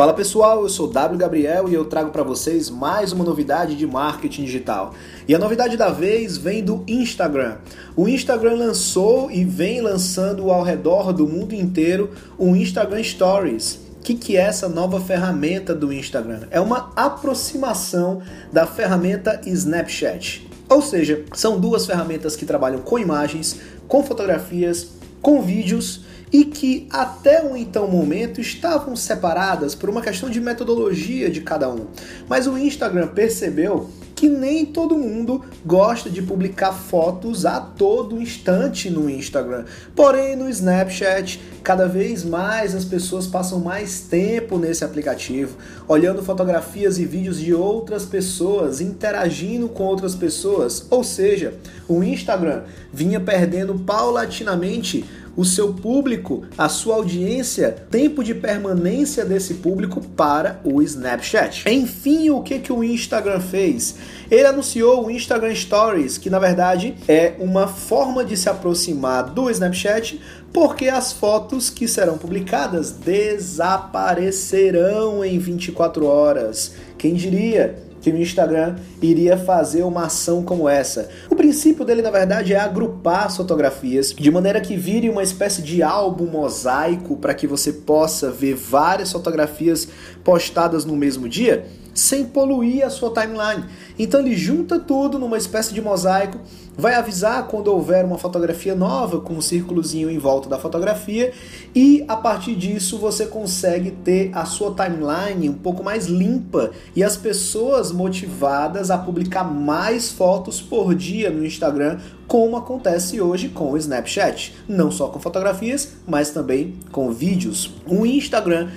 Fala pessoal, eu sou W Gabriel e eu trago para vocês mais uma novidade de marketing digital. E a novidade da vez vem do Instagram. O Instagram lançou e vem lançando ao redor do mundo inteiro o Instagram Stories. O que, que é essa nova ferramenta do Instagram? É uma aproximação da ferramenta Snapchat. Ou seja, são duas ferramentas que trabalham com imagens, com fotografias, com vídeos e que até o então momento estavam separadas por uma questão de metodologia de cada um. Mas o Instagram percebeu que nem todo mundo gosta de publicar fotos a todo instante no Instagram. Porém, no Snapchat, cada vez mais as pessoas passam mais tempo nesse aplicativo, olhando fotografias e vídeos de outras pessoas, interagindo com outras pessoas. Ou seja, o Instagram vinha perdendo paulatinamente o seu público, a sua audiência, tempo de permanência desse público para o Snapchat. Enfim, o que, que o Instagram fez? Ele anunciou o Instagram Stories, que na verdade é uma forma de se aproximar do Snapchat, porque as fotos que serão publicadas desaparecerão em 24 horas. Quem diria? Que o Instagram iria fazer uma ação como essa. O princípio dele, na verdade, é agrupar as fotografias de maneira que vire uma espécie de álbum mosaico para que você possa ver várias fotografias postadas no mesmo dia sem poluir a sua timeline. Então ele junta tudo numa espécie de mosaico, vai avisar quando houver uma fotografia nova com um círculozinho em volta da fotografia e a partir disso você consegue ter a sua timeline um pouco mais limpa e as pessoas motivadas a publicar mais fotos por dia no Instagram, como acontece hoje com o Snapchat, não só com fotografias, mas também com vídeos. O Instagram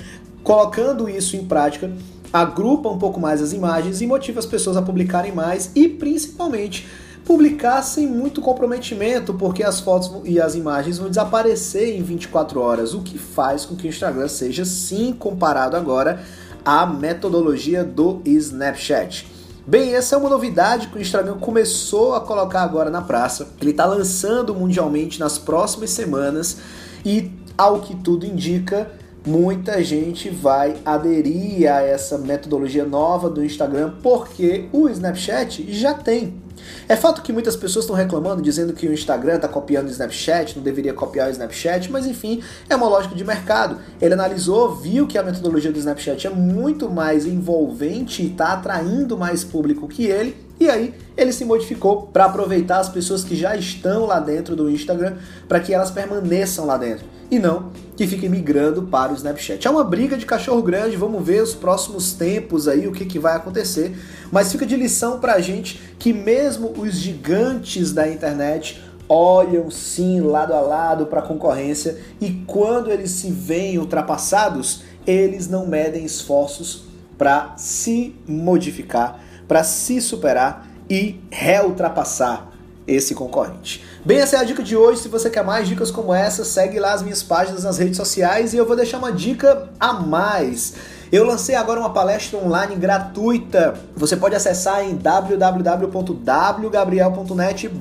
colocando isso em prática agrupa um pouco mais as imagens e motiva as pessoas a publicarem mais e principalmente publicar sem muito comprometimento, porque as fotos e as imagens vão desaparecer em 24 horas, o que faz com que o Instagram seja sim comparado agora à metodologia do Snapchat. Bem, essa é uma novidade que o Instagram começou a colocar agora na praça. Ele está lançando mundialmente nas próximas semanas e, ao que tudo indica, muita gente vai aderir a essa metodologia nova do Instagram porque o Snapchat já tem. É fato que muitas pessoas estão reclamando, dizendo que o Instagram está copiando o Snapchat, não deveria copiar o Snapchat, mas enfim, é uma lógica de mercado. Ele analisou, viu que a metodologia do Snapchat é muito mais envolvente e está atraindo mais público que ele, e aí ele se modificou para aproveitar as pessoas que já estão lá dentro do Instagram para que elas permaneçam lá dentro e não que fiquem migrando para o Snapchat. É uma briga de cachorro grande, vamos ver os próximos tempos aí o que, que vai acontecer, mas fica de lição para a gente que mesmo os gigantes da internet olham sim lado a lado para a concorrência e quando eles se veem ultrapassados, eles não medem esforços para se modificar, para se superar e reultrapassar esse concorrente. Bem, essa é a dica de hoje. Se você quer mais dicas como essa, segue lá as minhas páginas nas redes sociais e eu vou deixar uma dica a mais. Eu lancei agora uma palestra online gratuita. Você pode acessar em www.wgabriel.net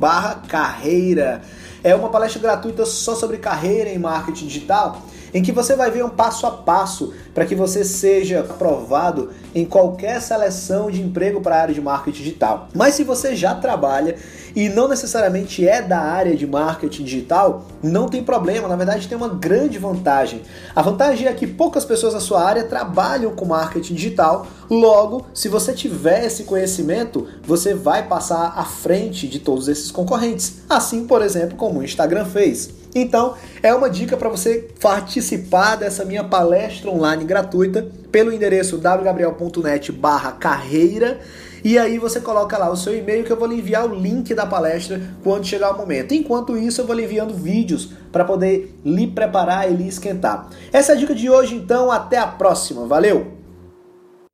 carreira. É uma palestra gratuita só sobre carreira em marketing digital em que você vai ver um passo a passo para que você seja aprovado em qualquer seleção de emprego para a área de marketing digital. Mas se você já trabalha e não necessariamente é da área de marketing digital, não tem problema, na verdade tem uma grande vantagem. A vantagem é que poucas pessoas da sua área trabalham com marketing digital, logo, se você tiver esse conhecimento, você vai passar à frente de todos esses concorrentes. Assim, por exemplo, como o Instagram fez. Então, é uma dica para você participar dessa minha palestra online gratuita pelo endereço www.net/carreira e aí você coloca lá o seu e-mail que eu vou lhe enviar o link da palestra quando chegar o momento. Enquanto isso, eu vou lhe enviando vídeos para poder lhe preparar e lhe esquentar. Essa é a dica de hoje, então, até a próxima. Valeu.